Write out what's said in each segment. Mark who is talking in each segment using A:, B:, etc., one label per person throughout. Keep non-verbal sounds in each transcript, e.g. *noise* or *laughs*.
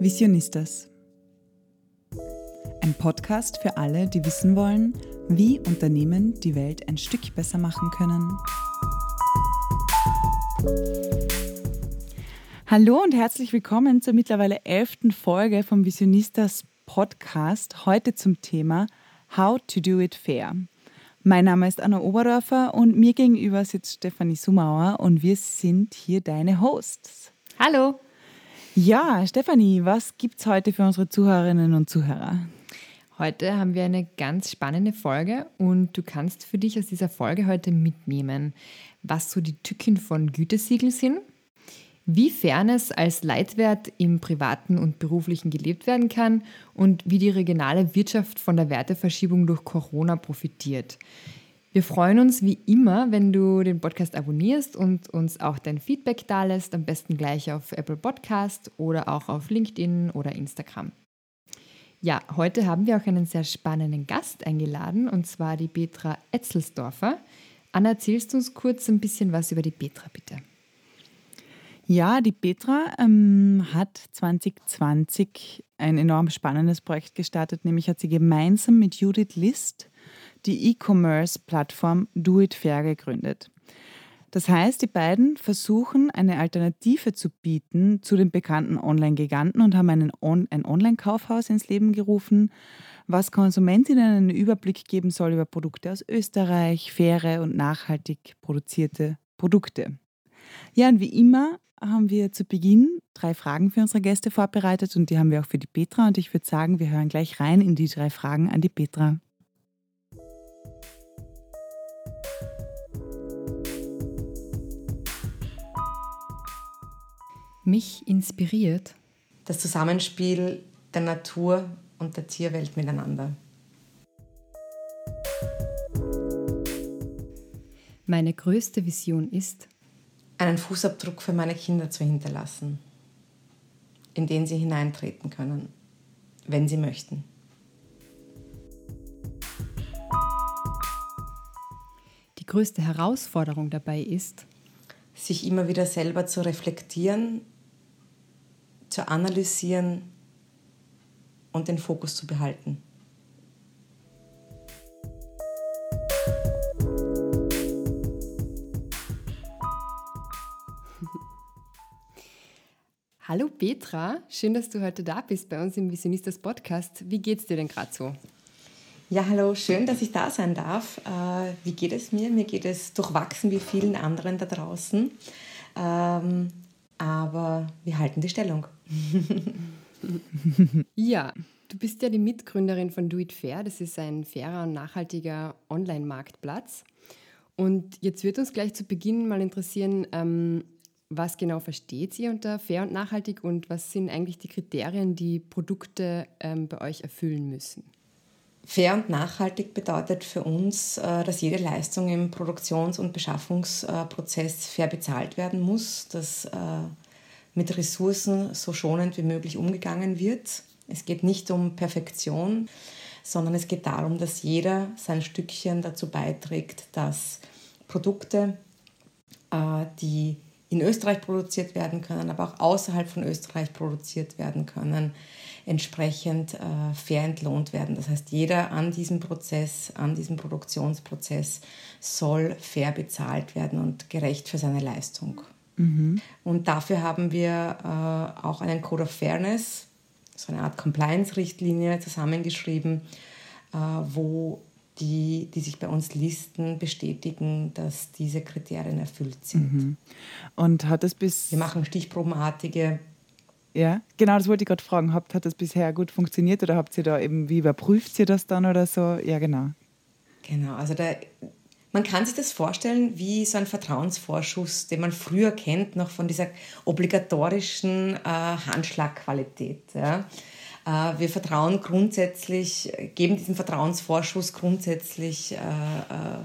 A: Visionistas. Ein Podcast für alle, die wissen wollen, wie Unternehmen die Welt ein Stück besser machen können. Hallo und herzlich willkommen zur mittlerweile elften Folge vom Visionistas Podcast. Heute zum Thema How to do it fair. Mein Name ist Anna Oberdorfer und mir gegenüber sitzt Stefanie Sumauer und wir sind hier deine Hosts.
B: Hallo.
A: Ja, Stefanie, was gibt es heute für unsere Zuhörerinnen und Zuhörer?
B: Heute haben wir eine ganz spannende Folge und du kannst für dich aus dieser Folge heute mitnehmen, was so die Tücken von Gütesiegel sind, wie Fairness als Leitwert im privaten und beruflichen gelebt werden kann und wie die regionale Wirtschaft von der Werteverschiebung durch Corona profitiert. Wir freuen uns wie immer, wenn du den Podcast abonnierst und uns auch dein Feedback dalässt, am besten gleich auf Apple Podcast oder auch auf LinkedIn oder Instagram. Ja, heute haben wir auch einen sehr spannenden Gast eingeladen und zwar die Petra Etzelsdorfer. Anna, erzählst du uns kurz ein bisschen was über die Petra, bitte?
A: Ja, die Petra ähm, hat 2020 ein enorm spannendes Projekt gestartet, nämlich hat sie gemeinsam mit Judith List die E-Commerce-Plattform Do It Fair gegründet. Das heißt, die beiden versuchen eine Alternative zu bieten zu den bekannten Online-Giganten und haben einen On ein Online-Kaufhaus ins Leben gerufen, was Konsumentinnen einen Überblick geben soll über Produkte aus Österreich, faire und nachhaltig produzierte Produkte. Ja, und wie immer haben wir zu Beginn drei Fragen für unsere Gäste vorbereitet und die haben wir auch für die Petra und ich würde sagen, wir hören gleich rein in die drei Fragen an die Petra.
B: Mich inspiriert?
C: Das Zusammenspiel der Natur und der Tierwelt miteinander.
B: Meine größte Vision ist,
C: einen Fußabdruck für meine Kinder zu hinterlassen, in den sie hineintreten können, wenn sie möchten.
B: Die größte Herausforderung dabei ist,
C: sich immer wieder selber zu reflektieren zu analysieren und den Fokus zu behalten. *laughs*
B: Hallo Petra, schön, dass du heute da bist bei uns im Visionistas Podcast. Wie geht's dir denn gerade so?
C: Ja, hallo, schön, dass ich da sein darf. Äh, wie geht es mir? Mir geht es durchwachsen wie vielen anderen da draußen. Ähm, aber wir halten die Stellung. *laughs*
B: ja, du bist ja die Mitgründerin von Do It Fair. Das ist ein fairer und nachhaltiger Online-Marktplatz. Und jetzt wird uns gleich zu Beginn mal interessieren, ähm, was genau versteht ihr unter fair und nachhaltig und was sind eigentlich die Kriterien, die Produkte ähm, bei euch erfüllen müssen?
C: Fair und nachhaltig bedeutet für uns, äh, dass jede Leistung im Produktions- und Beschaffungsprozess fair bezahlt werden muss, dass äh, mit Ressourcen so schonend wie möglich umgegangen wird. Es geht nicht um Perfektion, sondern es geht darum, dass jeder sein Stückchen dazu beiträgt, dass Produkte, äh, die in Österreich produziert werden können, aber auch außerhalb von Österreich produziert werden können, entsprechend äh, fair entlohnt werden. Das heißt, jeder an diesem Prozess, an diesem Produktionsprozess soll fair bezahlt werden und gerecht für seine Leistung. Mhm. Und dafür haben wir äh, auch einen Code of Fairness, so eine Art Compliance-Richtlinie zusammengeschrieben, äh, wo die, die sich bei uns listen, bestätigen, dass diese Kriterien erfüllt sind. Mhm.
A: Und hat es bis.
C: Wir machen stichprobenartige
A: ja, genau, das wollte ich gerade fragen. Habt, hat das bisher gut funktioniert oder habt ihr da eben, wie überprüft ihr das dann oder so? Ja, genau.
C: Genau, also da, man kann sich das vorstellen wie so ein Vertrauensvorschuss, den man früher kennt, noch von dieser obligatorischen äh, Handschlagqualität. Ja. Äh, wir vertrauen grundsätzlich, geben diesen Vertrauensvorschuss grundsätzlich äh, äh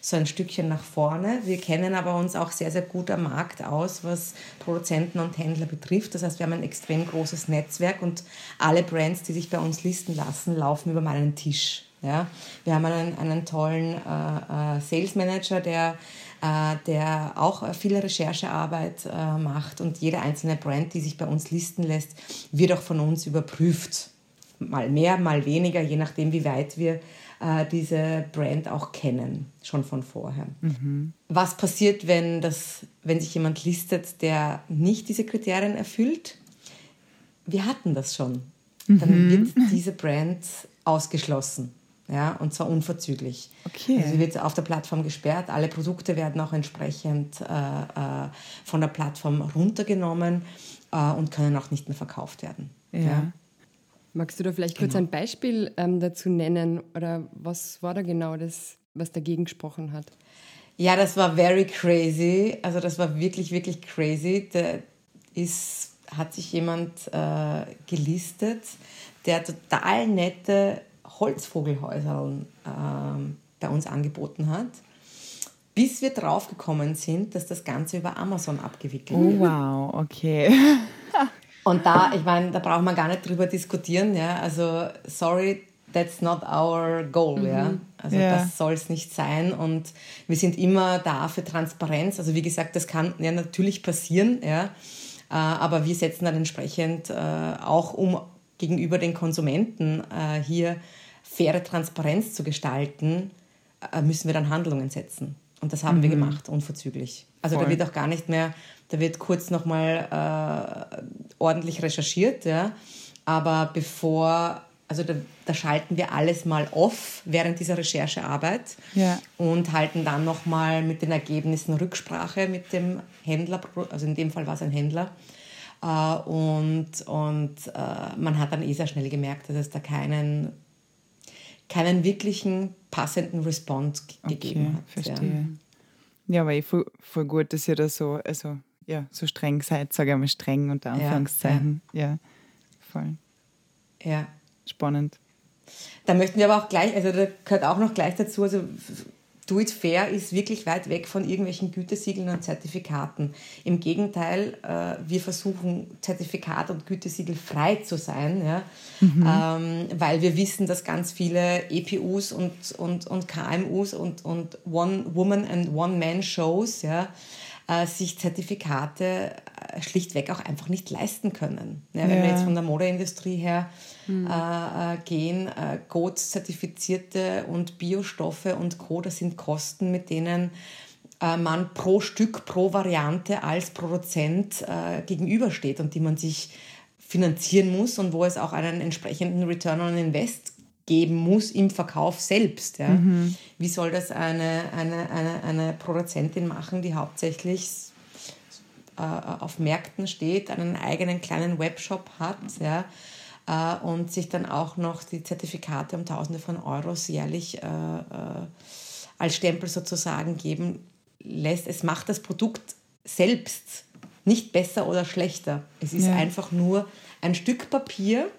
C: so ein Stückchen nach vorne. Wir kennen aber uns auch sehr, sehr gut am Markt aus, was Produzenten und Händler betrifft. Das heißt, wir haben ein extrem großes Netzwerk und alle Brands, die sich bei uns listen lassen, laufen über meinen Tisch. Ja? Wir haben einen, einen tollen äh, äh, Sales Manager, der äh, der auch viel Recherchearbeit äh, macht und jede einzelne Brand, die sich bei uns listen lässt, wird auch von uns überprüft. Mal mehr, mal weniger, je nachdem, wie weit wir äh, diese Brand auch kennen, schon von vorher. Mhm. Was passiert, wenn, das, wenn sich jemand listet, der nicht diese Kriterien erfüllt? Wir hatten das schon. Dann mhm. wird diese Brand ausgeschlossen. Ja, und zwar unverzüglich. Okay. Also sie wird auf der Plattform gesperrt. Alle Produkte werden auch entsprechend äh, äh, von der Plattform runtergenommen äh, und können auch nicht mehr verkauft werden. Ja. ja.
B: Magst du da vielleicht kurz genau. ein Beispiel ähm, dazu nennen oder was war da genau das, was dagegen gesprochen hat?
C: Ja, das war very crazy. Also das war wirklich, wirklich crazy. Da ist, hat sich jemand äh, gelistet, der total nette Holzvogelhäuser äh, bei uns angeboten hat bis wir draufgekommen sind, dass das Ganze über Amazon abgewickelt
A: oh, wird. Oh, wow, okay. *laughs*
C: Und da, ich meine, da braucht man gar nicht drüber diskutieren, ja. Also, sorry, that's not our goal, mhm. ja. Also yeah. das soll es nicht sein. Und wir sind immer da für Transparenz. Also wie gesagt, das kann ja natürlich passieren, ja. Äh, aber wir setzen dann entsprechend äh, auch um gegenüber den Konsumenten äh, hier faire Transparenz zu gestalten, müssen wir dann Handlungen setzen. Und das haben mhm. wir gemacht, unverzüglich. Also Voll. da wird auch gar nicht mehr, da wird kurz nochmal äh, ordentlich recherchiert, ja. Aber bevor, also da, da, schalten wir alles mal off während dieser Recherchearbeit ja. und halten dann nochmal mit den Ergebnissen Rücksprache mit dem Händler, also in dem Fall war es ein Händler. Äh, und und äh, man hat dann eh sehr schnell gemerkt, dass es da keinen keinen wirklichen passenden Response okay, gegeben hat.
A: Verstehe. Ja, ja aber eh voll, voll, gut, dass ihr da so, also ja, so streng seid, sage ich mal streng unter Anführungszeichen. Ja, ja. ja, voll.
C: Ja.
A: Spannend.
C: Da möchten wir aber auch gleich, also da gehört auch noch gleich dazu, also Do It Fair ist wirklich weit weg von irgendwelchen Gütesiegeln und Zertifikaten. Im Gegenteil, äh, wir versuchen Zertifikat und Gütesiegel frei zu sein, ja? Mhm. Ähm, weil wir wissen, dass ganz viele EPUs und, und, und KMUs und, und One-Woman- and One-Man-Shows ja, äh, sich Zertifikate schlichtweg auch einfach nicht leisten können. Ja, wenn ja. wir jetzt von der Modeindustrie her mhm. äh, gehen, äh, GOTS-zertifizierte und Biostoffe und Co., das sind Kosten, mit denen äh, man pro Stück, pro Variante als Produzent äh, gegenübersteht und die man sich finanzieren muss und wo es auch einen entsprechenden Return on Invest geben muss im Verkauf selbst. Ja. Mhm. Wie soll das eine, eine, eine, eine Produzentin machen, die hauptsächlich auf Märkten steht, einen eigenen kleinen Webshop hat ja, äh, und sich dann auch noch die Zertifikate um Tausende von Euros jährlich äh, äh als Stempel sozusagen geben lässt. Es macht das Produkt selbst nicht besser oder schlechter. Es ist ja. einfach nur ein Stück Papier,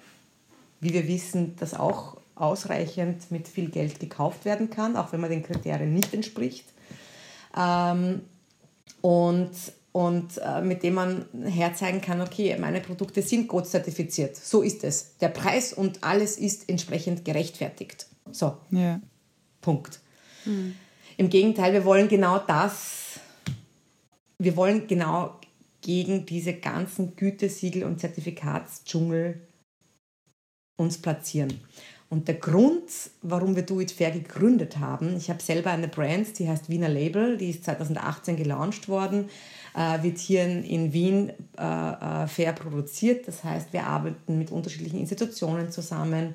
C: wie wir wissen, das auch ausreichend mit viel Geld gekauft werden kann, auch wenn man den Kriterien nicht entspricht. Ähm, und und äh, mit dem man herzeigen kann, okay, meine Produkte sind gut zertifiziert. So ist es. Der Preis und alles ist entsprechend gerechtfertigt. So. Ja. Punkt. Mhm. Im Gegenteil, wir wollen genau das, wir wollen genau gegen diese ganzen Gütesiegel und Zertifikatsdschungel uns platzieren. Und der Grund, warum wir Do It Fair gegründet haben, ich habe selber eine Brand, die heißt Wiener Label, die ist 2018 gelauncht worden, äh, wird hier in, in Wien äh, äh, fair produziert. Das heißt, wir arbeiten mit unterschiedlichen Institutionen zusammen,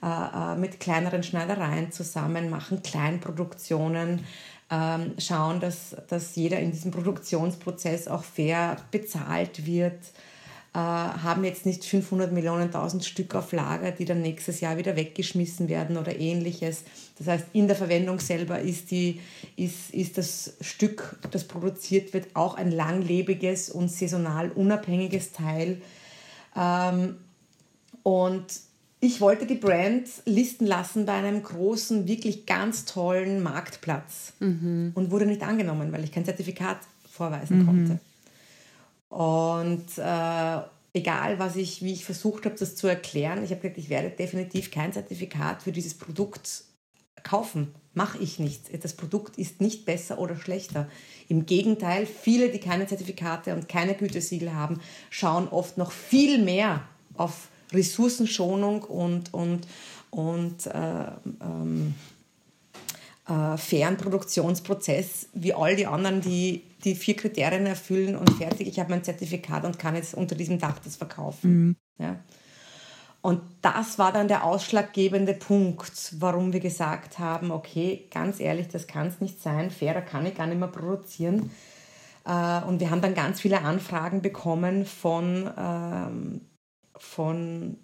C: äh, äh, mit kleineren Schneidereien zusammen, machen Kleinproduktionen, ähm, schauen, dass, dass jeder in diesem Produktionsprozess auch fair bezahlt wird haben jetzt nicht 500 Millionen, 1000 Stück auf Lager, die dann nächstes Jahr wieder weggeschmissen werden oder ähnliches. Das heißt, in der Verwendung selber ist, die, ist, ist das Stück, das produziert wird, auch ein langlebiges und saisonal unabhängiges Teil. Ähm, und ich wollte die Brand listen lassen bei einem großen, wirklich ganz tollen Marktplatz mhm. und wurde nicht angenommen, weil ich kein Zertifikat vorweisen mhm. konnte. Und äh, egal, was ich, wie ich versucht habe, das zu erklären, ich habe gesagt, ich werde definitiv kein Zertifikat für dieses Produkt kaufen. Mache ich nicht. Das Produkt ist nicht besser oder schlechter. Im Gegenteil, viele, die keine Zertifikate und keine Gütesiegel haben, schauen oft noch viel mehr auf Ressourcenschonung und, und, und äh, ähm, äh, fairen Produktionsprozess wie all die anderen, die die vier Kriterien erfüllen und fertig, ich habe mein Zertifikat und kann jetzt unter diesem Dach das verkaufen. Mhm. Ja. Und das war dann der ausschlaggebende Punkt, warum wir gesagt haben, okay, ganz ehrlich, das kann es nicht sein, fairer kann ich gar nicht mehr produzieren. Äh, und wir haben dann ganz viele Anfragen bekommen von, ähm, von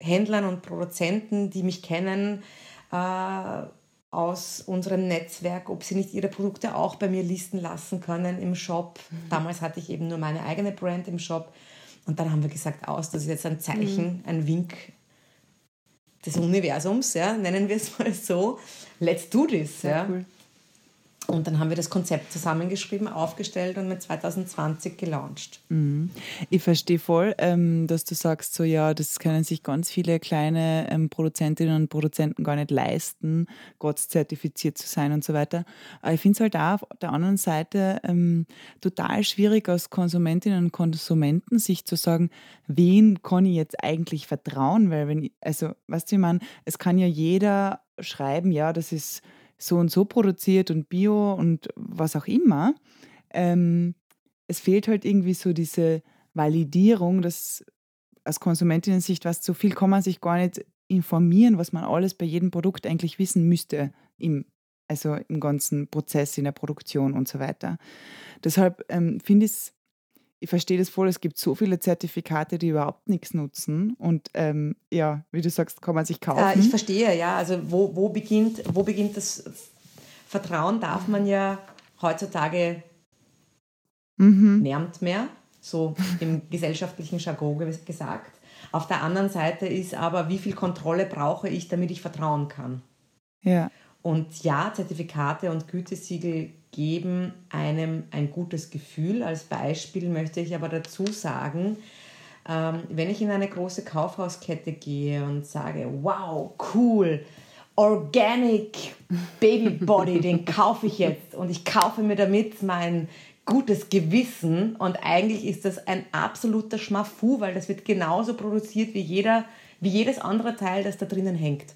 C: Händlern und Produzenten, die mich kennen, äh, aus unserem Netzwerk, ob sie nicht ihre Produkte auch bei mir listen lassen können im Shop. Mhm. Damals hatte ich eben nur meine eigene Brand im Shop. Und dann haben wir gesagt, aus, das ist jetzt ein Zeichen, mhm. ein Wink des Universums, ja, nennen wir es mal so. Let's do this. Sehr ja. Cool. Und dann haben wir das Konzept zusammengeschrieben, aufgestellt und mit 2020 gelauncht.
A: Mhm. Ich verstehe voll, ähm, dass du sagst, so ja, das können sich ganz viele kleine ähm, Produzentinnen und Produzenten gar nicht leisten, Gott-zertifiziert zu sein und so weiter. Aber ich finde es halt auch auf der anderen Seite ähm, total schwierig als Konsumentinnen und Konsumenten sich zu sagen, wen kann ich jetzt eigentlich vertrauen? Weil wenn ich, also, weißt du, ich meine, es kann ja jeder schreiben, ja, das ist so und so produziert und bio und was auch immer. Ähm, es fehlt halt irgendwie so diese Validierung, dass aus Konsumentinnen-Sicht, was so viel kann man sich gar nicht informieren, was man alles bei jedem Produkt eigentlich wissen müsste, im, also im ganzen Prozess, in der Produktion und so weiter. Deshalb ähm, finde ich es ich verstehe das voll, es gibt so viele Zertifikate, die überhaupt nichts nutzen. Und ähm, ja, wie du sagst, kann man sich kaufen.
C: Äh, ich verstehe, ja. Also wo, wo, beginnt, wo beginnt das Vertrauen, darf man ja heutzutage mhm. närmt mehr, so im *laughs* gesellschaftlichen Jargon gesagt. Auf der anderen Seite ist aber, wie viel Kontrolle brauche ich, damit ich vertrauen kann?
A: Ja.
C: Und ja, Zertifikate und Gütesiegel geben einem ein gutes Gefühl. Als Beispiel möchte ich aber dazu sagen, ähm, wenn ich in eine große Kaufhauskette gehe und sage, wow, cool, Organic Baby Body, den kaufe ich jetzt und ich kaufe mir damit mein gutes Gewissen und eigentlich ist das ein absoluter Schmafu, weil das wird genauso produziert wie, jeder, wie jedes andere Teil, das da drinnen hängt.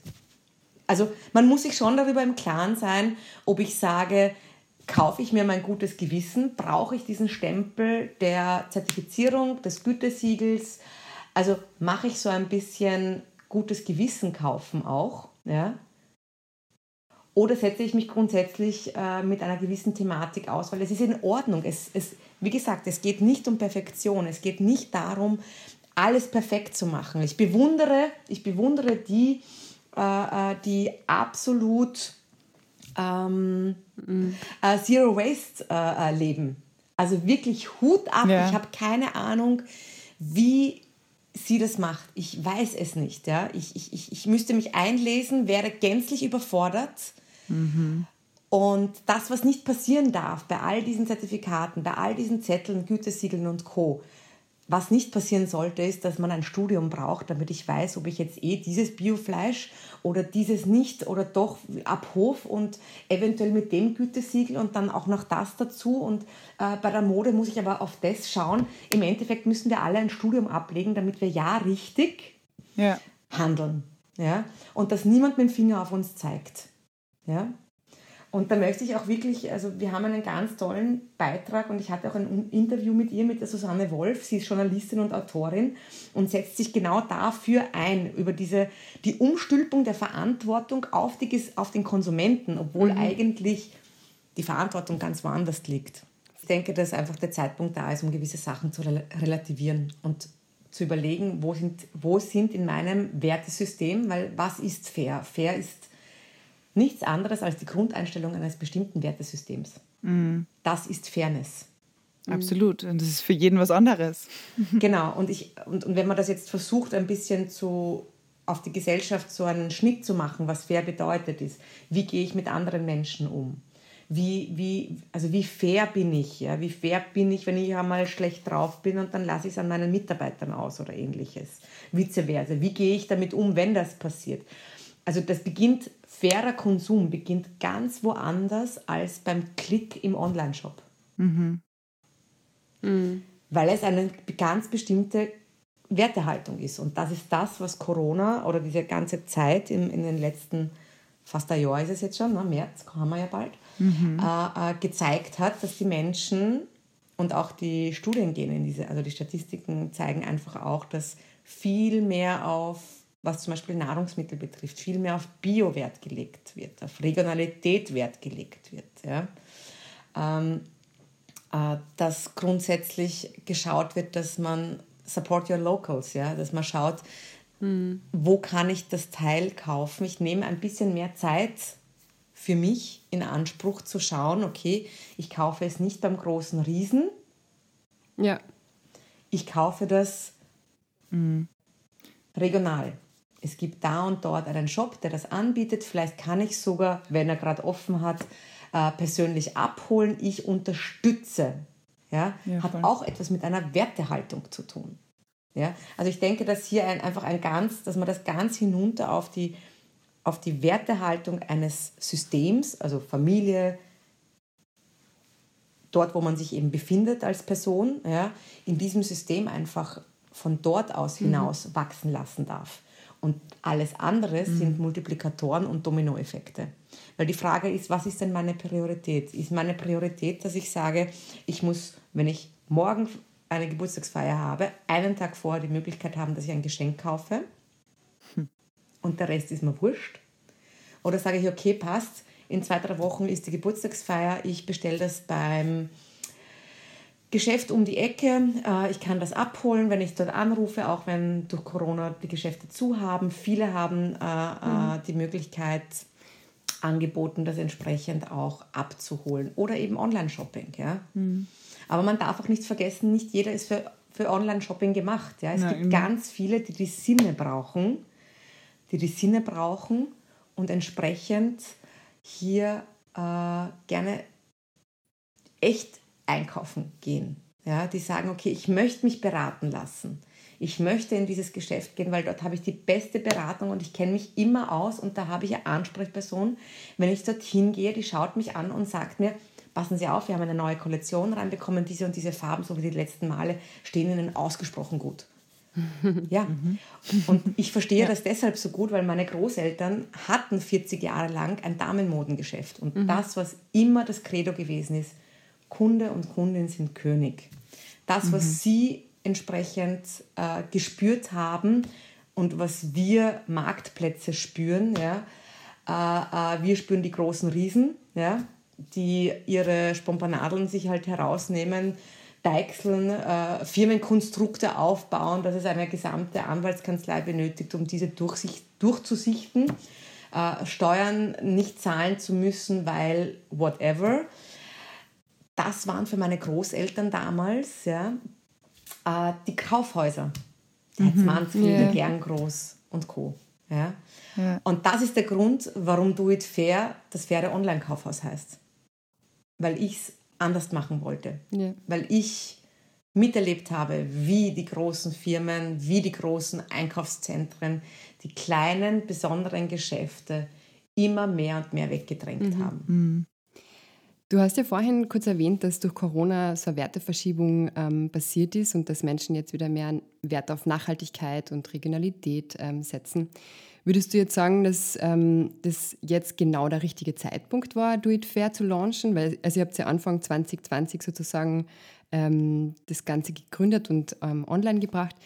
C: Also man muss sich schon darüber im Klaren sein, ob ich sage, kaufe ich mir mein gutes Gewissen, brauche ich diesen Stempel der Zertifizierung, des Gütesiegels, also mache ich so ein bisschen gutes Gewissen kaufen auch, ja? Oder setze ich mich grundsätzlich äh, mit einer gewissen Thematik aus, weil es ist in Ordnung. Es, es, wie gesagt, es geht nicht um Perfektion. Es geht nicht darum, alles perfekt zu machen. Ich bewundere, ich bewundere die, äh, äh die absolut ähm, mhm. äh, Zero Waste äh, äh, leben. Also wirklich Hut ab. Ja. Ich habe keine Ahnung, wie sie das macht. Ich weiß es nicht. Ja? Ich, ich, ich müsste mich einlesen, wäre gänzlich überfordert. Mhm. Und das, was nicht passieren darf bei all diesen Zertifikaten, bei all diesen Zetteln, Gütesiegeln und Co., was nicht passieren sollte, ist, dass man ein Studium braucht, damit ich weiß, ob ich jetzt eh dieses Biofleisch oder dieses nicht oder doch ab Hof und eventuell mit dem Gütesiegel und dann auch noch das dazu. Und äh, bei der Mode muss ich aber auf das schauen. Im Endeffekt müssen wir alle ein Studium ablegen, damit wir ja richtig ja. handeln. Ja? Und dass niemand mit dem Finger auf uns zeigt. Ja? Und da möchte ich auch wirklich, also wir haben einen ganz tollen Beitrag und ich hatte auch ein Interview mit ihr, mit der Susanne Wolf. Sie ist Journalistin und Autorin und setzt sich genau dafür ein, über diese, die Umstülpung der Verantwortung auf, die, auf den Konsumenten, obwohl mhm. eigentlich die Verantwortung ganz woanders liegt. Ich denke, dass einfach der Zeitpunkt da ist, um gewisse Sachen zu relativieren und zu überlegen, wo sind, wo sind in meinem Wertesystem, weil was ist fair? Fair ist nichts anderes als die Grundeinstellung eines bestimmten Wertesystems. Mhm. Das ist Fairness.
A: Absolut. Und das ist für jeden was anderes. *laughs*
C: Genau. Und, ich, und, und wenn man das jetzt versucht, ein bisschen zu, auf die Gesellschaft so einen Schnitt zu machen, was fair bedeutet ist, wie gehe ich mit anderen Menschen um? Wie, wie, also wie fair bin ich? Ja? Wie fair bin ich, wenn ich einmal schlecht drauf bin und dann lasse ich es an meinen Mitarbeitern aus oder ähnliches? Vice versa. Wie gehe ich damit um, wenn das passiert? Also das beginnt fairer Konsum beginnt ganz woanders als beim Klick im Online-Shop. Mhm. Mhm. Weil es eine ganz bestimmte Wertehaltung ist. Und das ist das, was Corona oder diese ganze Zeit in, in den letzten, fast ein Jahr ist es jetzt schon, ne, März haben wir ja bald, mhm. äh, äh, gezeigt hat, dass die Menschen und auch die Studien gehen in diese, also die Statistiken zeigen einfach auch, dass viel mehr auf, was zum Beispiel Nahrungsmittel betrifft, viel mehr auf Bio-Wert gelegt wird, auf Regionalität Wert gelegt wird. Ja. Ähm, äh, dass grundsätzlich geschaut wird, dass man support your locals, ja, dass man schaut, mhm. wo kann ich das Teil kaufen. Ich nehme ein bisschen mehr Zeit für mich in Anspruch zu schauen, okay, ich kaufe es nicht beim großen Riesen. Ja. Ich kaufe das mhm. regional. Es gibt da und dort einen Shop, der das anbietet. Vielleicht kann ich sogar, wenn er gerade offen hat, äh, persönlich abholen. Ich unterstütze. Ja, ja hat voll. auch etwas mit einer Wertehaltung zu tun. Ja, also ich denke, dass hier ein, einfach ein ganz, dass man das ganz hinunter auf die auf die Wertehaltung eines Systems, also Familie, dort, wo man sich eben befindet als Person, ja, in diesem System einfach von dort aus mhm. hinaus mhm. wachsen lassen darf. Und alles andere mhm. sind Multiplikatoren und Dominoeffekte. Weil die Frage ist, was ist denn meine Priorität? Ist meine Priorität, dass ich sage, ich muss, wenn ich morgen eine Geburtstagsfeier habe, einen Tag vorher die Möglichkeit haben, dass ich ein Geschenk kaufe? und der Rest ist mir wurscht. Oder sage ich, okay, passt, in zwei, drei Wochen ist die Geburtstagsfeier, ich bestelle das beim Geschäft um die Ecke. Äh, ich kann das abholen, wenn ich dort anrufe, auch wenn durch Corona die Geschäfte zu haben. Viele haben äh, äh, mhm. die Möglichkeit angeboten, das entsprechend auch abzuholen. Oder eben Online-Shopping. Ja? Mhm. Aber man darf auch nicht vergessen, nicht jeder ist für, für Online-Shopping gemacht. Ja? Es Nein. gibt ganz viele, die die Sinne brauchen die die Sinne brauchen und entsprechend hier äh, gerne echt einkaufen gehen. Ja, die sagen, okay, ich möchte mich beraten lassen. Ich möchte in dieses Geschäft gehen, weil dort habe ich die beste Beratung und ich kenne mich immer aus und da habe ich eine Ansprechperson. Wenn ich dorthin gehe, die schaut mich an und sagt mir, passen Sie auf, wir haben eine neue Kollektion reinbekommen, diese und diese Farben, so wie die letzten Male, stehen Ihnen ausgesprochen gut. *laughs* Ja, und ich verstehe ja. das deshalb so gut, weil meine Großeltern hatten 40 Jahre lang ein Damenmodengeschäft. Und mhm. das, was immer das Credo gewesen ist, Kunde und Kundin sind König. Das, was mhm. sie entsprechend äh, gespürt haben und was wir Marktplätze spüren, ja, äh, äh, wir spüren die großen Riesen, ja, die ihre Spompanadeln sich halt herausnehmen, deichseln, äh, Firmenkonstrukte aufbauen, dass es eine gesamte Anwaltskanzlei benötigt, um diese Durchsicht, durchzusichten, äh, Steuern nicht zahlen zu müssen, weil whatever. Das waren für meine Großeltern damals ja, äh, die Kaufhäuser. Mhm. Mansfield, yeah. Gern Groß und Co. Ja? ja? Und das ist der Grund, warum Do It Fair das faire Online-Kaufhaus heißt. Weil ich es anders machen wollte. Ja. Weil ich miterlebt habe, wie die großen Firmen, wie die großen Einkaufszentren, die kleinen, besonderen Geschäfte immer mehr und mehr weggedrängt mhm. haben. Mhm.
B: Du hast ja vorhin kurz erwähnt, dass durch Corona so eine Werteverschiebung ähm, passiert ist und dass Menschen jetzt wieder mehr Wert auf Nachhaltigkeit und Regionalität ähm, setzen. Würdest du jetzt sagen, dass ähm, das jetzt genau der richtige Zeitpunkt war, Do It Fair zu launchen? Weil also ihr habt ja Anfang 2020 sozusagen ähm, das Ganze gegründet und ähm, online gebracht.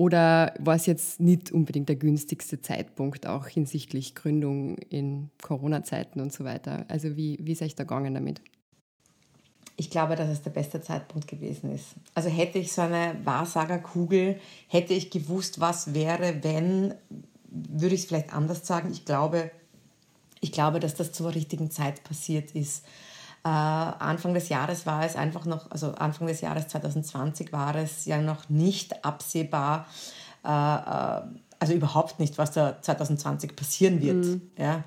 B: Oder war es jetzt nicht unbedingt der günstigste Zeitpunkt, auch hinsichtlich Gründung in Corona-Zeiten und so weiter? Also wie, wie ist euch da gegangen damit?
C: Ich glaube, dass es der beste Zeitpunkt gewesen ist. Also hätte ich so eine Wahrsagerkugel, hätte ich gewusst, was wäre, wenn, würde ich es vielleicht anders sagen. Ich glaube, ich glaube, dass das zur richtigen Zeit passiert ist. Äh, Anfang des Jahres war es einfach noch, also Anfang des Jahres 2020 war es ja noch nicht absehbar, äh, äh also überhaupt nicht, was da 2020 passieren wird. Mhm. Ja.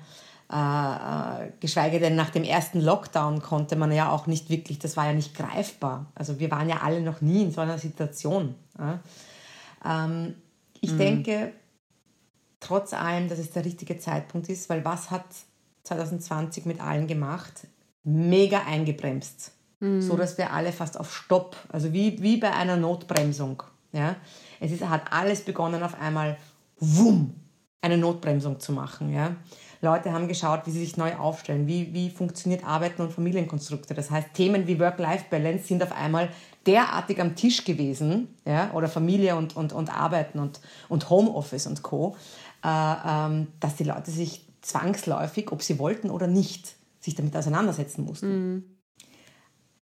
C: Äh, äh, geschweige denn nach dem ersten Lockdown konnte man ja auch nicht wirklich, das war ja nicht greifbar. Also wir waren ja alle noch nie in so einer Situation. Ja. Ähm, ich mhm. denke, trotz allem, dass es der richtige Zeitpunkt ist, weil was hat 2020 mit allen gemacht? Mega eingebremst. Mhm. So dass wir alle fast auf Stopp, also wie, wie bei einer Notbremsung, Ja? Es ist, hat alles begonnen auf einmal, wumm, eine Notbremsung zu machen. Ja? Leute haben geschaut, wie sie sich neu aufstellen, wie, wie funktioniert Arbeiten und Familienkonstrukte. Das heißt, Themen wie Work-Life-Balance sind auf einmal derartig am Tisch gewesen, ja, oder Familie und, und, und Arbeiten und, und Homeoffice und Co., äh, ähm, dass die Leute sich zwangsläufig, ob sie wollten oder nicht, sich damit auseinandersetzen mussten. Mhm.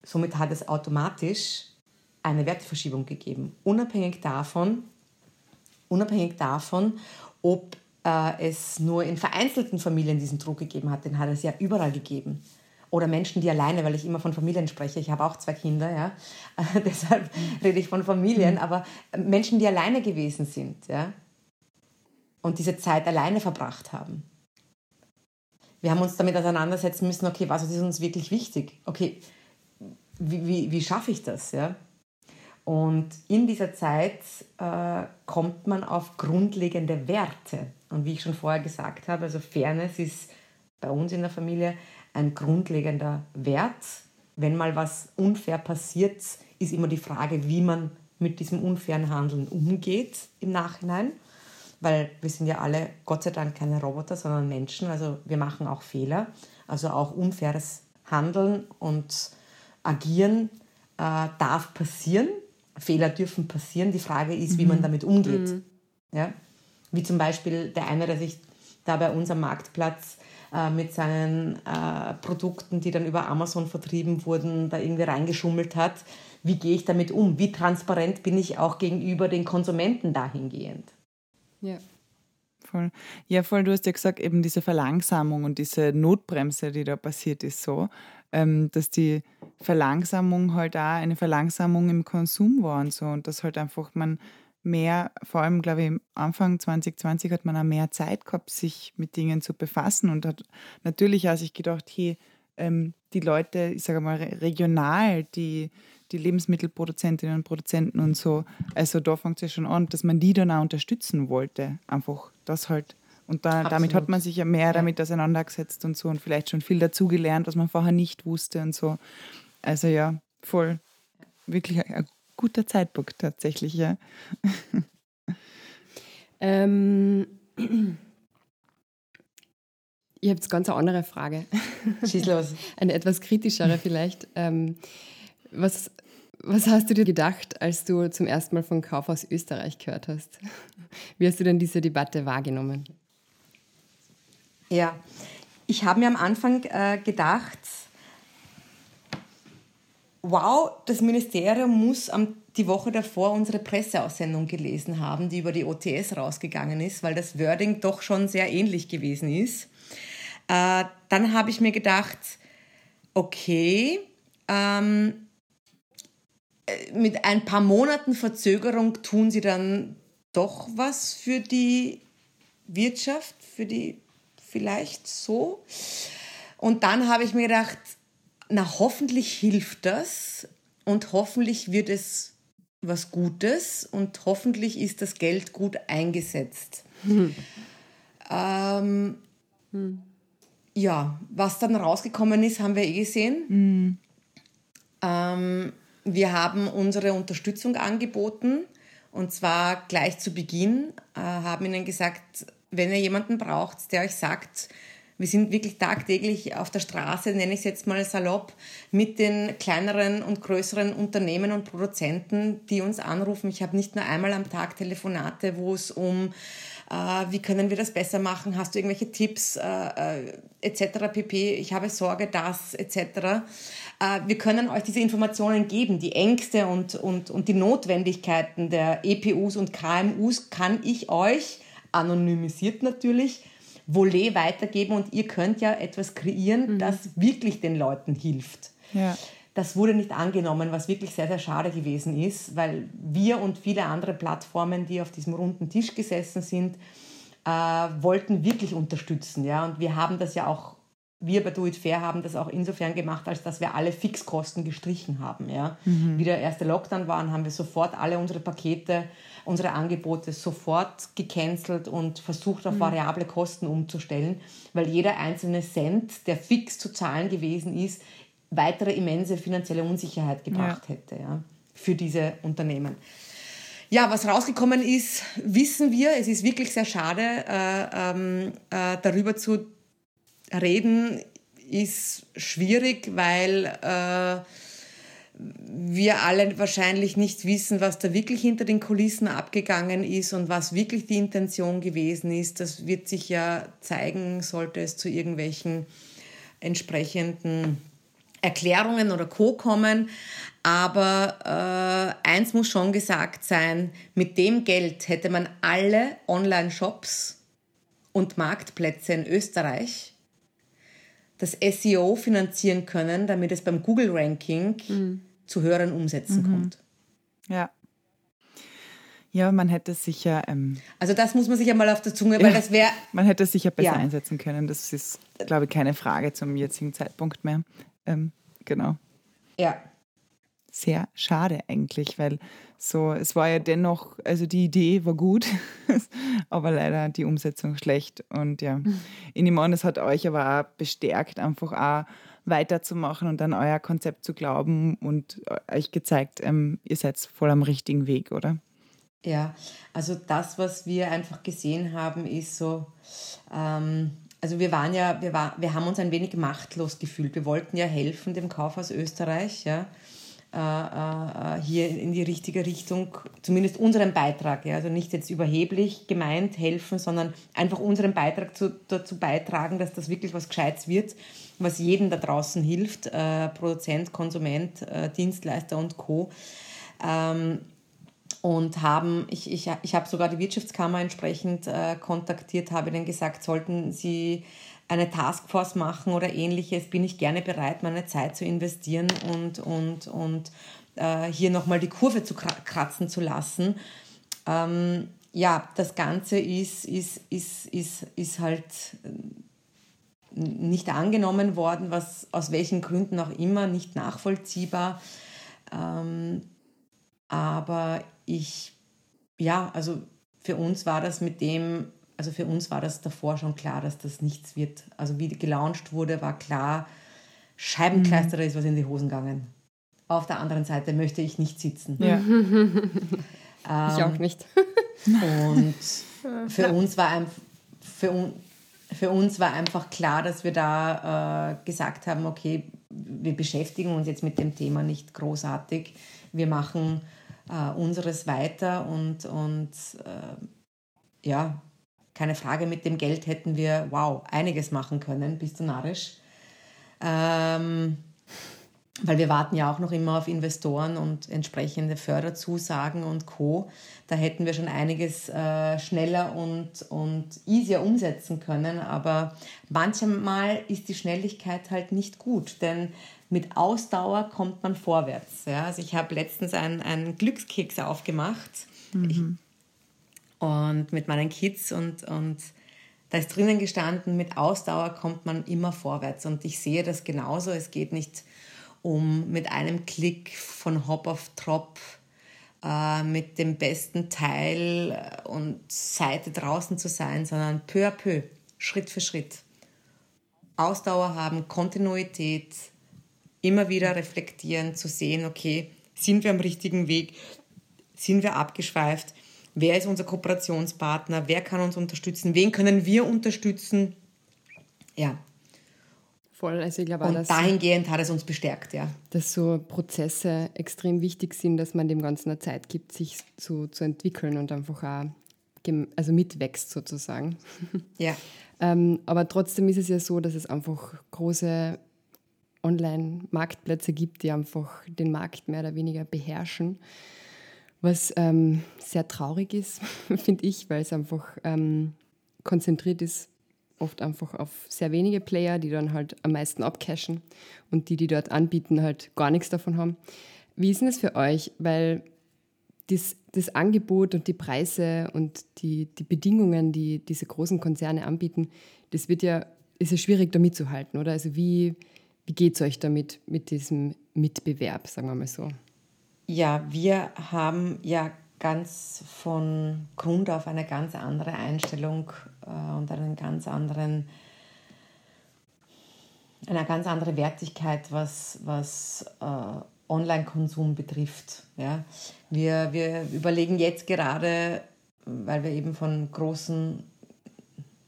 C: Somit hat es automatisch eine Werteverschiebung gegeben, unabhängig davon, unabhängig davon, ob äh, es nur in vereinzelten Familien diesen Druck gegeben hat, den hat es ja überall gegeben. Oder Menschen, die alleine, weil ich immer von Familien spreche, ich habe auch zwei Kinder, ja, äh, *laughs* deshalb rede ich von Familien, mhm. aber Menschen, die alleine gewesen sind, ja, und diese Zeit alleine verbracht haben. Wir haben uns damit auseinandersetzen müssen, okay, was ist uns wirklich wichtig? Okay, wie, wie, wie schaffe ich das? Ja? Und in dieser Zeit äh, kommt man auf grundlegende Werte. Und wie ich schon vorher gesagt habe, also Fairness ist bei uns in der Familie ein grundlegender Wert. Wenn mal was unfair passiert, ist immer die Frage, wie man mit diesem unfairen Handeln umgeht im Nachhinein. Weil wir sind ja alle, Gott sei Dank, keine Roboter, sondern Menschen. Also wir machen auch Fehler. Also auch unfaires Handeln und Agieren äh, darf passieren. Fehler dürfen passieren. Die Frage ist, wie man mhm. damit umgeht. Mhm. Ja? Wie zum Beispiel der eine, der sich da bei uns am Marktplatz äh, mit seinen äh, Produkten, die dann über Amazon vertrieben wurden, da irgendwie reingeschummelt hat. Wie gehe ich damit um? Wie transparent bin ich auch gegenüber den Konsumenten dahingehend?
A: Ja. Voll. Ja, voll, du hast ja gesagt, eben diese Verlangsamung und diese Notbremse, die da passiert ist, so, ähm, dass die Verlangsamung halt auch eine Verlangsamung im Konsum war und so und dass halt einfach man mehr, vor allem glaube ich, Anfang 2020 hat man auch mehr Zeit gehabt, sich mit Dingen zu befassen und hat natürlich auch sich gedacht, hey, ähm, die Leute, ich sage mal regional, die, die Lebensmittelproduzentinnen und Produzenten und so, also da fängt es ja schon an, dass man die dann auch unterstützen wollte. Einfach das halt. Und da, damit hat man sich ja mehr ja. damit auseinandergesetzt und so und vielleicht schon viel dazugelernt, was man vorher nicht wusste und so. Also ja, voll. Wirklich ein guter Zeitpunkt tatsächlich, ja. *laughs*
B: Ähm, ich habe jetzt ganz eine andere Frage.
C: Schieß los. *laughs*
B: Eine etwas kritischere vielleicht. Ähm, was, was hast du dir gedacht, als du zum ersten Mal von Kaufhaus Österreich gehört hast? Wie hast du denn diese Debatte wahrgenommen?
C: Ja, ich habe mir am Anfang äh, gedacht, wow, das Ministerium muss am, die Woche davor unsere Presseaussendung gelesen haben, die über die OTS rausgegangen ist, weil das Wording doch schon sehr ähnlich gewesen ist. Äh, dann habe ich mir gedacht, okay, ähm, äh, mit ein paar Monaten Verzögerung tun sie dann doch was für die Wirtschaft, für die vielleicht so. Und dann habe ich mir gedacht, na hoffentlich hilft das und hoffentlich wird es was Gutes und hoffentlich ist das Geld gut eingesetzt. Hm. Ähm, hm. Ja, was dann rausgekommen ist, haben wir eh gesehen. Hm. Ähm, wir haben unsere Unterstützung angeboten und zwar gleich zu Beginn, äh, haben ihnen gesagt, wenn ihr jemanden braucht, der euch sagt, wir sind wirklich tagtäglich auf der Straße, nenne ich es jetzt mal salopp, mit den kleineren und größeren Unternehmen und Produzenten, die uns anrufen. Ich habe nicht nur einmal am Tag Telefonate, wo es um äh, wie können wir das besser machen, hast du irgendwelche Tipps äh, äh etc. pp. Ich habe Sorge, das etc. Äh, wir können euch diese Informationen geben. Die Ängste und, und, und die Notwendigkeiten der EPUs und KMUs kann ich euch, anonymisiert natürlich, Volet weitergeben und ihr könnt ja etwas kreieren, mhm. das wirklich den Leuten hilft. Ja. Das wurde nicht angenommen, was wirklich sehr, sehr schade gewesen ist, weil wir und viele andere Plattformen, die auf diesem runden Tisch gesessen sind, äh, wollten wirklich unterstützen. Ja? Und wir haben das ja auch, wir bei Do It Fair haben das auch insofern gemacht, als dass wir alle Fixkosten gestrichen haben. Ja? Mhm. Wie der erste Lockdown war, haben wir sofort alle unsere Pakete unsere Angebote sofort gecancelt und versucht auf mhm. variable Kosten umzustellen, weil jeder einzelne Cent, der fix zu zahlen gewesen ist, weitere immense finanzielle Unsicherheit gebracht ja. hätte ja, für diese Unternehmen. Ja, was rausgekommen ist, wissen wir. Es ist wirklich sehr schade, äh, ähm, äh, darüber zu reden, ist schwierig, weil äh, wir alle wahrscheinlich nicht wissen, was da wirklich hinter den Kulissen abgegangen ist und was wirklich die Intention gewesen ist. Das wird sich ja zeigen, sollte es zu irgendwelchen entsprechenden Erklärungen oder Co kommen. Aber äh, eins muss schon gesagt sein, mit dem Geld hätte man alle Online-Shops und Marktplätze in Österreich das SEO finanzieren können, damit es beim Google-Ranking mhm. zu höheren Umsätzen mhm. kommt.
A: Ja. Ja, man hätte sicher. Ähm,
C: also das muss man sich einmal auf der Zunge, weil ja, das wäre.
A: Man hätte es sicher besser ja. einsetzen können. Das ist, glaube ich, keine Frage zum jetzigen Zeitpunkt mehr. Ähm, genau.
C: Ja.
A: Sehr schade eigentlich, weil so, es war ja dennoch, also die Idee war gut, *laughs* aber leider die Umsetzung schlecht. Und ja, mhm. ich nehme an, es hat euch aber auch bestärkt, einfach auch weiterzumachen und an euer Konzept zu glauben und euch gezeigt, ähm, ihr seid voll am richtigen Weg, oder?
C: Ja, also das, was wir einfach gesehen haben, ist so, ähm, also wir waren ja, wir, war, wir haben uns ein wenig machtlos gefühlt. Wir wollten ja helfen dem Kaufhaus Österreich, ja, hier in die richtige Richtung, zumindest unseren Beitrag, ja, also nicht jetzt überheblich gemeint helfen, sondern einfach unseren Beitrag zu, dazu beitragen, dass das wirklich was Gescheites wird, was jedem da draußen hilft, äh, Produzent, Konsument, äh, Dienstleister und Co. Ähm, und haben, ich, ich, ich habe sogar die Wirtschaftskammer entsprechend äh, kontaktiert, habe ihnen gesagt, sollten sie eine Taskforce machen oder ähnliches, bin ich gerne bereit, meine Zeit zu investieren und, und, und äh, hier nochmal die Kurve zu kratzen zu lassen. Ähm, ja, das Ganze ist, ist, ist, ist, ist halt nicht angenommen worden, was aus welchen Gründen auch immer, nicht nachvollziehbar. Ähm, aber ich, ja, also für uns war das mit dem, also für uns war das davor schon klar, dass das nichts wird. Also wie gelauncht wurde, war klar, Scheibenkleister, mhm. ist was in die Hosen gegangen. Auf der anderen Seite möchte ich nicht sitzen.
B: Ja. *laughs* ähm, ich auch nicht.
C: und *laughs* für uns war ein, für, für uns war einfach klar, dass wir da äh, gesagt haben, okay, wir beschäftigen uns jetzt mit dem Thema nicht großartig. Wir machen äh, unseres weiter und, und äh, ja, keine Frage, mit dem Geld hätten wir, wow, einiges machen können, bist du narrisch. Ähm, weil wir warten ja auch noch immer auf Investoren und entsprechende Förderzusagen und Co. Da hätten wir schon einiges äh, schneller und, und easier umsetzen können. Aber manchmal ist die Schnelligkeit halt nicht gut, denn mit Ausdauer kommt man vorwärts. Ja? Also ich habe letztens einen, Glückskeks aufgemacht mhm. ich, und mit meinen Kids und, und da ist drinnen gestanden, mit Ausdauer kommt man immer vorwärts. Und ich sehe das genauso. Es geht nicht um mit einem Klick von Hop auf Trop äh, mit dem besten Teil und Seite draußen zu sein, sondern peu à peu, Schritt für Schritt. Ausdauer haben, Kontinuität, immer wieder reflektieren, zu sehen, okay, sind wir am richtigen Weg, sind wir abgeschweift, wer ist unser Kooperationspartner, wer kann uns unterstützen, wen können wir unterstützen. Ja.
B: Voll, also ich glaube
C: Und dahingehend hat es uns bestärkt, ja.
B: Dass so Prozesse extrem wichtig sind, dass man dem Ganzen eine Zeit gibt, sich zu, zu entwickeln und einfach auch also mitwächst sozusagen.
C: Ja. *laughs*
B: ähm, aber trotzdem ist es ja so, dass es einfach große Online-Marktplätze gibt, die einfach den Markt mehr oder weniger beherrschen. Was ähm, sehr traurig ist, *laughs* finde ich, weil es einfach ähm, konzentriert ist, oft einfach auf sehr wenige Player, die dann halt am meisten abcashen und die, die dort anbieten, halt gar nichts davon haben. Wie ist denn das für euch? Weil das, das Angebot und die Preise und die, die Bedingungen, die diese großen Konzerne anbieten, das wird ja, ist ja schwierig da mitzuhalten, oder? Also wie, wie geht es euch damit, mit diesem Mitbewerb, sagen wir mal so?
C: Ja, wir haben ja ganz von Grund auf eine ganz andere Einstellung äh, und einen ganz anderen, eine ganz andere Wertigkeit, was, was äh, Online-Konsum betrifft. Ja. Wir, wir überlegen jetzt gerade, weil wir eben von großen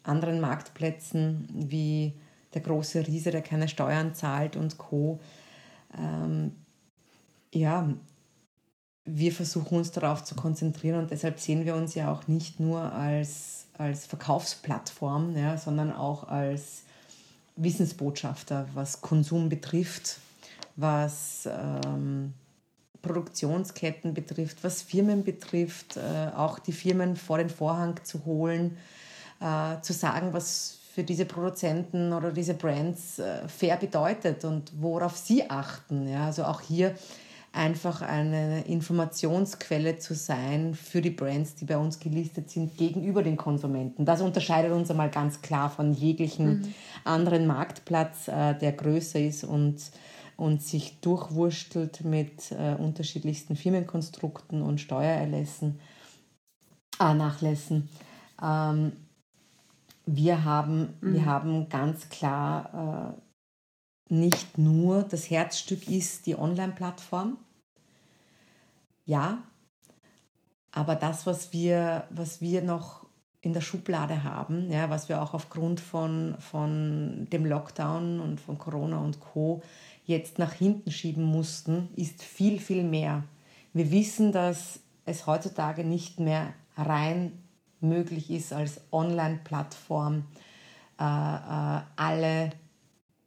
C: anderen Marktplätzen wie der große Riese, der keine Steuern zahlt und Co. Ähm, ja, wir versuchen uns darauf zu konzentrieren und deshalb sehen wir uns ja auch nicht nur als, als Verkaufsplattform, ja, sondern auch als Wissensbotschafter, was Konsum betrifft, was ähm, Produktionsketten betrifft, was Firmen betrifft, äh, auch die Firmen vor den Vorhang zu holen, äh, zu sagen, was für diese Produzenten oder diese Brands äh, fair bedeutet und worauf sie achten. Ja? Also auch hier einfach eine Informationsquelle zu sein für die Brands, die bei uns gelistet sind, gegenüber den Konsumenten. Das unterscheidet uns einmal ganz klar von jeglichen mhm. anderen Marktplatz, äh, der größer ist und, und sich durchwurstelt mit äh, unterschiedlichsten Firmenkonstrukten und Steuererlässen, äh, Nachlässen. Ähm, wir, haben, mhm. wir haben ganz klar äh, nicht nur das Herzstück ist die Online-Plattform. Ja, aber das, was wir, was wir noch in der Schublade haben, ja, was wir auch aufgrund von, von dem Lockdown und von Corona und Co. jetzt nach hinten schieben mussten, ist viel, viel mehr. Wir wissen, dass es heutzutage nicht mehr rein möglich ist, als Online-Plattform äh, äh, alle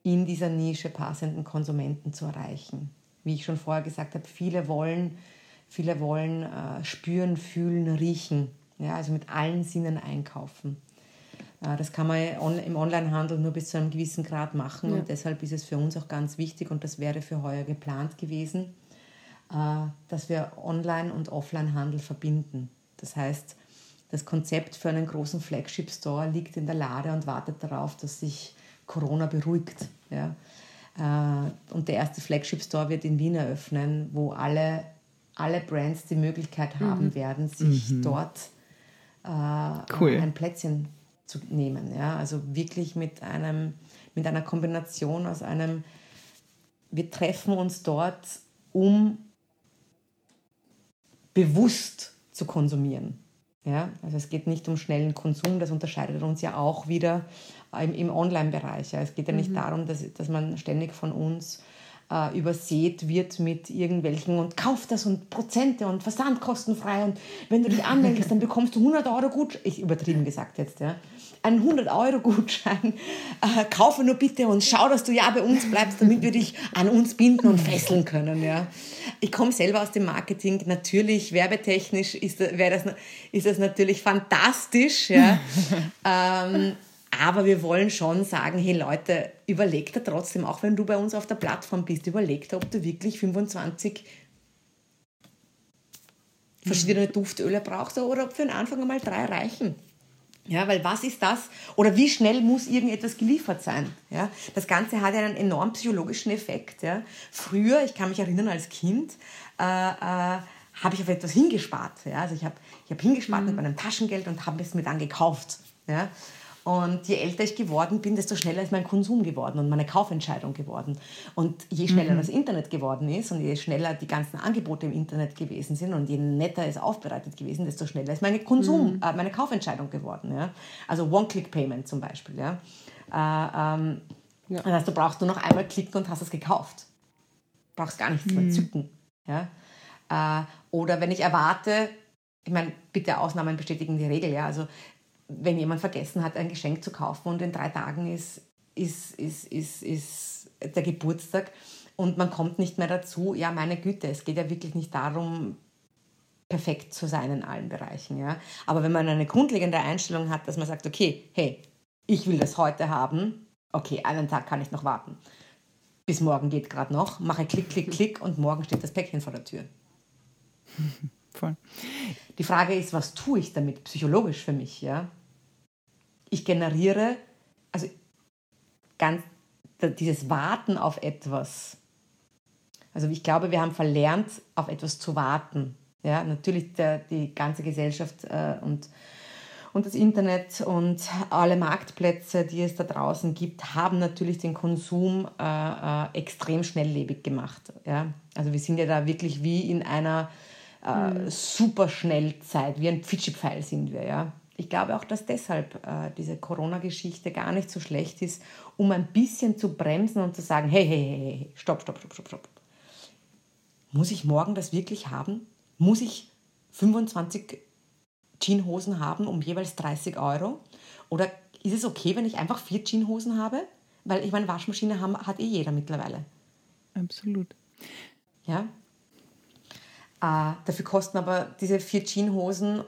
C: in dieser Nische passenden Konsumenten zu erreichen. Wie ich schon vorher gesagt habe, viele wollen, viele wollen äh, spüren, fühlen, riechen, ja, also mit allen Sinnen einkaufen. Äh, das kann man im Onlinehandel nur bis zu einem gewissen Grad machen ja. und deshalb ist es für uns auch ganz wichtig und das wäre für heuer geplant gewesen, äh, dass wir Online- und Offline-Handel verbinden. Das heißt, das Konzept für einen großen Flagship-Store liegt in der Lade und wartet darauf, dass sich Corona beruhigt. Ja. Äh, und der erste Flagship-Store wird in Wien eröffnen, wo alle, alle Brands die Möglichkeit mhm. haben mhm. werden, sich mhm. dort äh, cool. ein Plätzchen zu nehmen. Ja. Also wirklich mit, einem, mit einer Kombination aus einem, wir treffen uns dort, um bewusst zu konsumieren. Ja, also es geht nicht um schnellen Konsum, das unterscheidet uns ja auch wieder im, Online-Bereich. Ja. Es geht ja nicht mhm. darum, dass, dass man ständig von uns äh, übersät wird mit irgendwelchen und kauft das und Prozente und versandkostenfrei und wenn du dich anmeldest, dann bekommst du 100 Euro Gutschein. Ich übertrieben gesagt jetzt, ja. Einen 100 Euro Gutschein. Äh, kaufe nur bitte und schau, dass du ja bei uns bleibst, damit wir dich an uns binden und fesseln können, ja. Ich komme selber aus dem Marketing. Natürlich, werbetechnisch ist, das, das, ist das natürlich fantastisch, ja. *laughs* ähm, aber wir wollen schon sagen, hey Leute, überleg da trotzdem, auch wenn du bei uns auf der Plattform bist, überleg da, ob du wirklich 25 verschiedene Duftöle brauchst oder ob für den Anfang einmal drei reichen. Ja, weil was ist das? Oder wie schnell muss irgendetwas geliefert sein? Ja, das Ganze hat ja einen enorm psychologischen Effekt. Ja. Früher, ich kann mich erinnern als Kind, äh, äh, habe ich auf etwas hingespart. Ja. Also ich habe ich hab hingespart mhm. mit meinem Taschengeld und habe es mir dann gekauft. Ja. Und je älter ich geworden bin, desto schneller ist mein Konsum geworden und meine Kaufentscheidung geworden. Und je schneller mhm. das Internet geworden ist und je schneller die ganzen Angebote im Internet gewesen sind und je netter es aufbereitet gewesen, desto schneller ist meine Konsum, mhm. äh, meine Kaufentscheidung geworden. Ja? Also One-Click-Payment zum Beispiel. Ja? Äh, ähm, ja. Das heißt, du brauchst nur noch einmal klicken und hast es gekauft. Du brauchst gar nichts mhm. mehr zücken. Ja? Äh, oder wenn ich erwarte, ich meine, bitte Ausnahmen bestätigen die Regel, ja. Also wenn jemand vergessen hat, ein Geschenk zu kaufen und in drei Tagen ist, ist, ist, ist, ist der Geburtstag und man kommt nicht mehr dazu, ja, meine Güte, es geht ja wirklich nicht darum, perfekt zu sein in allen Bereichen. Ja? Aber wenn man eine grundlegende Einstellung hat, dass man sagt, okay, hey, ich will das heute haben, okay, einen Tag kann ich noch warten. Bis morgen geht gerade noch, mache Klick, Klick, Klick und morgen steht das Päckchen vor der Tür. *laughs* Voll. Die Frage ist, was tue ich damit psychologisch für mich? Ja? Ich generiere, also ganz dieses Warten auf etwas. Also ich glaube, wir haben verlernt, auf etwas zu warten. Ja, natürlich der, die ganze Gesellschaft äh, und, Und das Internet und alle Marktplätze, die es da draußen gibt, haben natürlich den Konsum äh, äh, extrem schnelllebig gemacht. Ja? Also wir sind ja da wirklich wie in einer äh, mhm. Superschnellzeit, wie ein Pfitschi-Pfeil sind wir. Ja? Ich glaube auch, dass deshalb äh, diese Corona-Geschichte gar nicht so schlecht ist, um ein bisschen zu bremsen und zu sagen, hey, hey, hey, hey, stopp, stopp, stopp, stopp, stopp. Muss ich morgen das wirklich haben? Muss ich 25 Jeanshosen haben um jeweils 30 Euro? Oder ist es okay, wenn ich einfach vier Jeanshosen habe? Weil ich meine, Waschmaschine haben, hat eh jeder mittlerweile.
A: Absolut.
C: Ja. Äh, dafür kosten aber diese vier Jeanshosen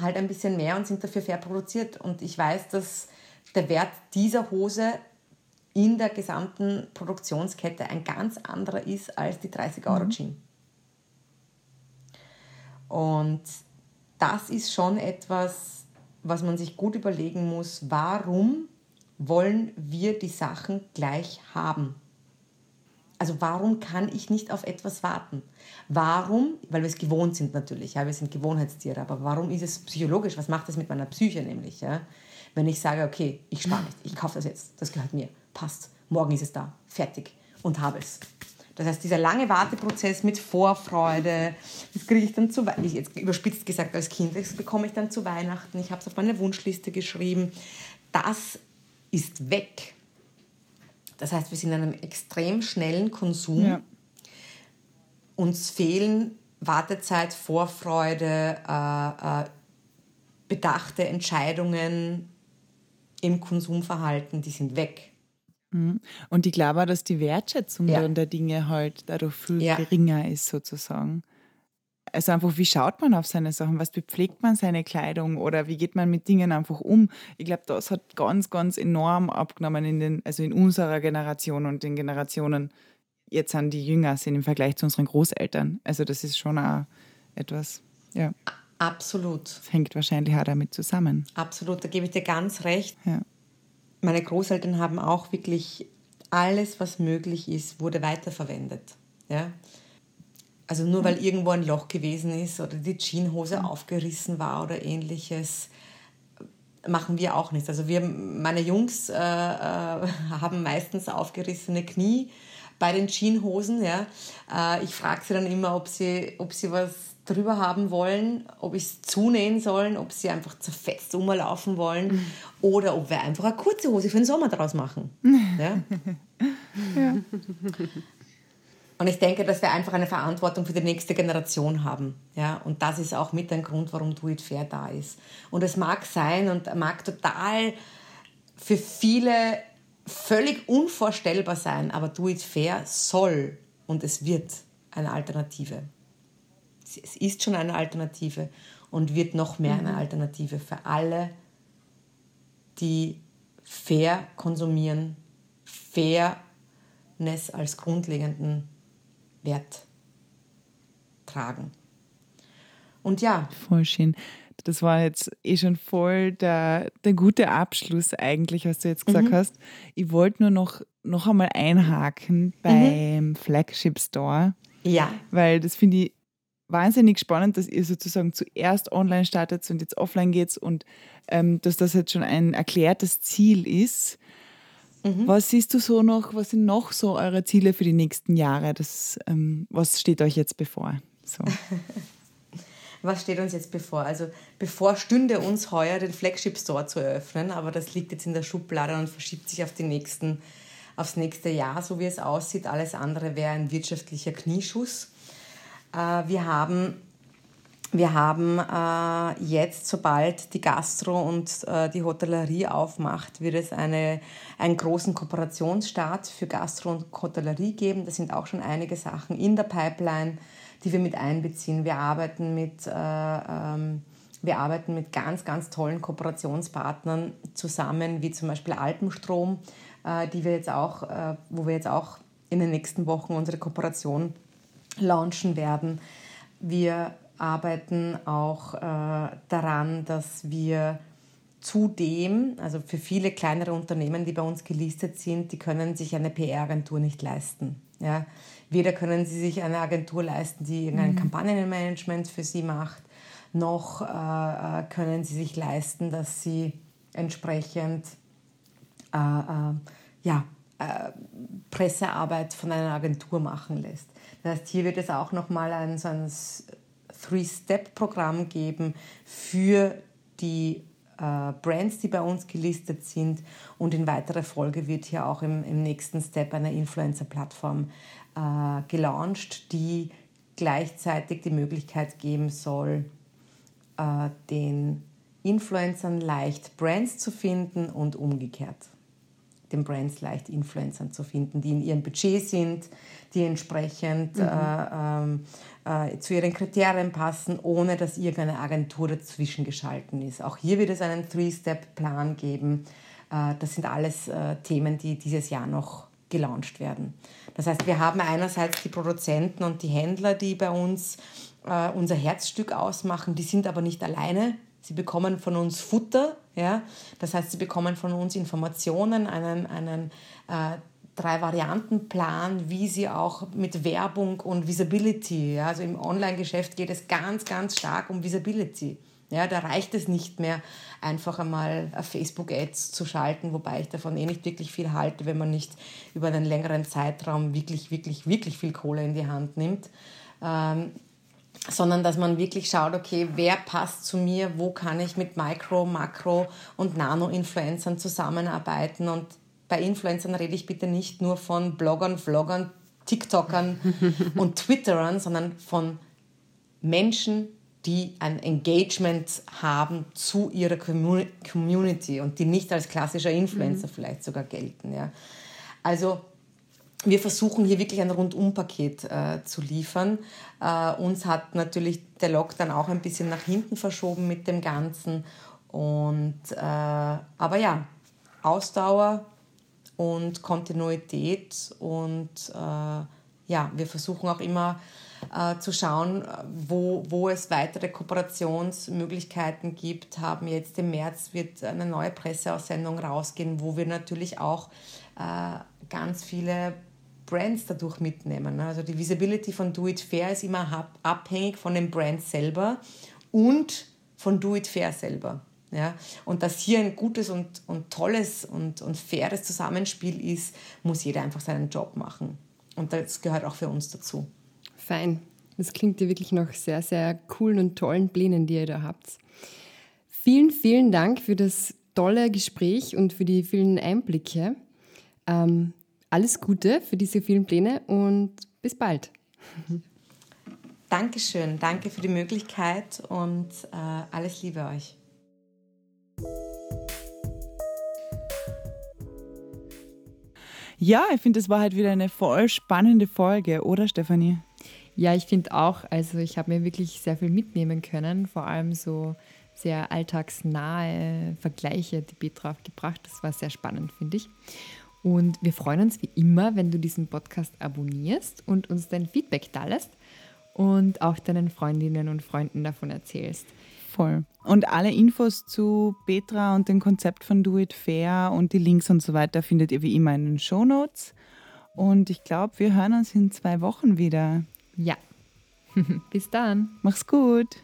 C: halt ein bisschen mehr und sind dafür fair produziert. Und ich weiß, dass der Wert dieser Hose in der gesamten Produktionskette ein ganz anderer ist als die 30 Euro mhm. Jeans. Und das ist schon etwas, was man sich gut überlegen muss. Warum wollen wir die Sachen gleich haben? Also warum kann ich nicht auf etwas warten? Warum? Weil wir es gewohnt sind natürlich, ja, wir sind Gewohnheitstiere, aber warum ist es psychologisch? Was macht das mit meiner Psyche nämlich? Ja? Wenn ich sage, okay, ich spare nicht, ich kaufe das jetzt, das gehört mir, passt, morgen ist es da, fertig und habe es. Das heißt, dieser lange Warteprozess mit Vorfreude, das kriege ich dann zu Weihnachten, jetzt überspitzt gesagt als Kind, das bekomme ich dann zu Weihnachten, ich habe es auf meine Wunschliste geschrieben, das ist weg. Das heißt, wir sind in einem extrem schnellen Konsum. Ja. Uns fehlen Wartezeit, Vorfreude, äh, äh, bedachte Entscheidungen im Konsumverhalten, die sind weg.
A: Mhm. Und ich glaube, dass die Wertschätzung ja. der Dinge halt dadurch viel ja. geringer ist, sozusagen. Also einfach, wie schaut man auf seine Sachen? Was bepflegt man seine Kleidung oder wie geht man mit Dingen einfach um? Ich glaube, das hat ganz, ganz enorm abgenommen in den, also in unserer Generation und den Generationen jetzt an die Jünger sind im Vergleich zu unseren Großeltern. Also das ist schon auch etwas, ja.
C: Absolut.
A: Das hängt wahrscheinlich auch damit zusammen.
C: Absolut, da gebe ich dir ganz recht. Ja. Meine Großeltern haben auch wirklich alles, was möglich ist, wurde weiterverwendet. Ja? Also nur weil irgendwo ein Loch gewesen ist oder die Jeanshose aufgerissen war oder ähnliches, machen wir auch nichts. Also wir, meine Jungs äh, äh, *laughs* haben meistens aufgerissene Knie bei den Jeanshosen. Ja. Äh, ich frage sie dann immer, ob sie, ob sie was drüber haben wollen, ob ich es zunähen sollen, ob sie einfach zerfetzt umlaufen wollen mhm. oder ob wir einfach eine kurze Hose für den Sommer draus machen. *laughs* Ja? ja. Und ich denke, dass wir einfach eine Verantwortung für die nächste Generation haben. Ja? Und das ist auch mit ein Grund, warum Do It Fair da ist. Und es mag sein und mag total für viele völlig unvorstellbar sein, aber Do It Fair soll und es wird eine Alternative. Es ist schon eine Alternative und wird noch mehr eine mhm. Alternative für alle, die fair konsumieren, Fairness als grundlegenden Wert tragen. Und ja.
A: Voll schön. Das war jetzt eh schon voll der, der gute Abschluss eigentlich, was du jetzt gesagt mhm. hast. Ich wollte nur noch, noch einmal einhaken mhm. beim mhm. Flagship Store.
C: Ja.
A: Weil das finde ich wahnsinnig spannend, dass ihr sozusagen zuerst online startet und jetzt offline geht und ähm, dass das jetzt schon ein erklärtes Ziel ist. Mhm. Was siehst du so noch, was sind noch so eure Ziele für die nächsten Jahre? Das, ähm, was steht euch jetzt bevor? So. *laughs*
C: was steht uns jetzt bevor? Also bevor stünde uns heuer den Flagship Store zu eröffnen, aber das liegt jetzt in der Schublade und verschiebt sich auf die nächsten, aufs nächste Jahr, so wie es aussieht. Alles andere wäre ein wirtschaftlicher Knieschuss. Äh, wir haben wir haben äh, jetzt, sobald die Gastro und äh, die Hotellerie aufmacht, wird es eine, einen großen Kooperationsstart für Gastro und Hotellerie geben. Da sind auch schon einige Sachen in der Pipeline, die wir mit einbeziehen. Wir arbeiten mit, äh, ähm, wir arbeiten mit ganz, ganz tollen Kooperationspartnern zusammen, wie zum Beispiel Alpenstrom, äh, die wir jetzt auch, äh, wo wir jetzt auch in den nächsten Wochen unsere Kooperation launchen werden. Wir arbeiten auch äh, daran, dass wir zudem, also für viele kleinere Unternehmen, die bei uns gelistet sind, die können sich eine PR-Agentur nicht leisten. Ja? Weder können sie sich eine Agentur leisten, die irgendein mhm. Kampagnenmanagement für sie macht, noch äh, äh können sie sich leisten, dass sie entsprechend äh, äh, ja, äh, Pressearbeit von einer Agentur machen lässt. Das heißt, hier wird es auch nochmal ein, so ein Three-Step-Programm geben für die äh, Brands, die bei uns gelistet sind. Und in weiterer Folge wird hier auch im, im nächsten Step eine Influencer-Plattform äh, gelauncht, die gleichzeitig die Möglichkeit geben soll, äh, den Influencern leicht Brands zu finden und umgekehrt den Brands leicht Influencern zu finden, die in ihrem Budget sind, die entsprechend mhm. äh, äh, zu ihren Kriterien passen, ohne dass irgendeine Agentur dazwischen geschalten ist. Auch hier wird es einen Three-Step-Plan geben. Äh, das sind alles äh, Themen, die dieses Jahr noch gelauncht werden. Das heißt, wir haben einerseits die Produzenten und die Händler, die bei uns unser Herzstück ausmachen, die sind aber nicht alleine. Sie bekommen von uns Futter, ja? das heißt, sie bekommen von uns Informationen, einen, einen äh, Drei-Varianten-Plan, wie sie auch mit Werbung und Visibility, ja? also im Online-Geschäft geht es ganz, ganz stark um Visibility. Ja, da reicht es nicht mehr, einfach einmal Facebook-Ads zu schalten, wobei ich davon eh nicht wirklich viel halte, wenn man nicht über einen längeren Zeitraum wirklich, wirklich, wirklich viel Kohle in die Hand nimmt. Ähm, sondern dass man wirklich schaut, okay, wer passt zu mir, wo kann ich mit Micro, Makro und Nano-Influencern zusammenarbeiten. Und bei Influencern rede ich bitte nicht nur von Bloggern, Vloggern, TikTokern *laughs* und Twitterern, sondern von Menschen, die ein Engagement haben zu ihrer Community und die nicht als klassischer Influencer mhm. vielleicht sogar gelten. Ja. Also wir versuchen hier wirklich ein Rundumpaket äh, zu liefern. Äh, uns hat natürlich der Lockdown auch ein bisschen nach hinten verschoben mit dem Ganzen. Und, äh, aber ja, Ausdauer und Kontinuität und äh, ja, wir versuchen auch immer äh, zu schauen, wo, wo es weitere Kooperationsmöglichkeiten gibt. Haben jetzt im März wird eine neue Presseaussendung rausgehen, wo wir natürlich auch äh, ganz viele Brands dadurch mitnehmen. Also die Visibility von Do It Fair ist immer abhängig von den Brands selber und von Do It Fair selber. Ja? Und dass hier ein gutes und, und tolles und, und faires Zusammenspiel ist, muss jeder einfach seinen Job machen. Und das gehört auch für uns dazu.
B: Fein. Das klingt ja wirklich noch sehr, sehr coolen und tollen Plänen, die ihr da habt. Vielen, vielen Dank für das tolle Gespräch und für die vielen Einblicke. Ähm, alles Gute für diese vielen Pläne und bis bald. *laughs*
C: Dankeschön, danke für die Möglichkeit und äh, alles Liebe euch.
A: Ja, ich finde, es war halt wieder eine voll spannende Folge, oder Stefanie?
B: Ja, ich finde auch. Also ich habe mir wirklich sehr viel mitnehmen können, vor allem so sehr alltagsnahe Vergleiche, die Petra gebracht. Das war sehr spannend, finde ich. Und wir freuen uns wie immer, wenn du diesen Podcast abonnierst und uns dein Feedback da lässt und auch deinen Freundinnen und Freunden davon erzählst.
A: Voll. Und alle Infos zu Petra und dem Konzept von Do It Fair und die Links und so weiter findet ihr wie immer in den Show Notes. Und ich glaube, wir hören uns in zwei Wochen wieder.
B: Ja. *laughs* Bis dann.
A: Mach's gut.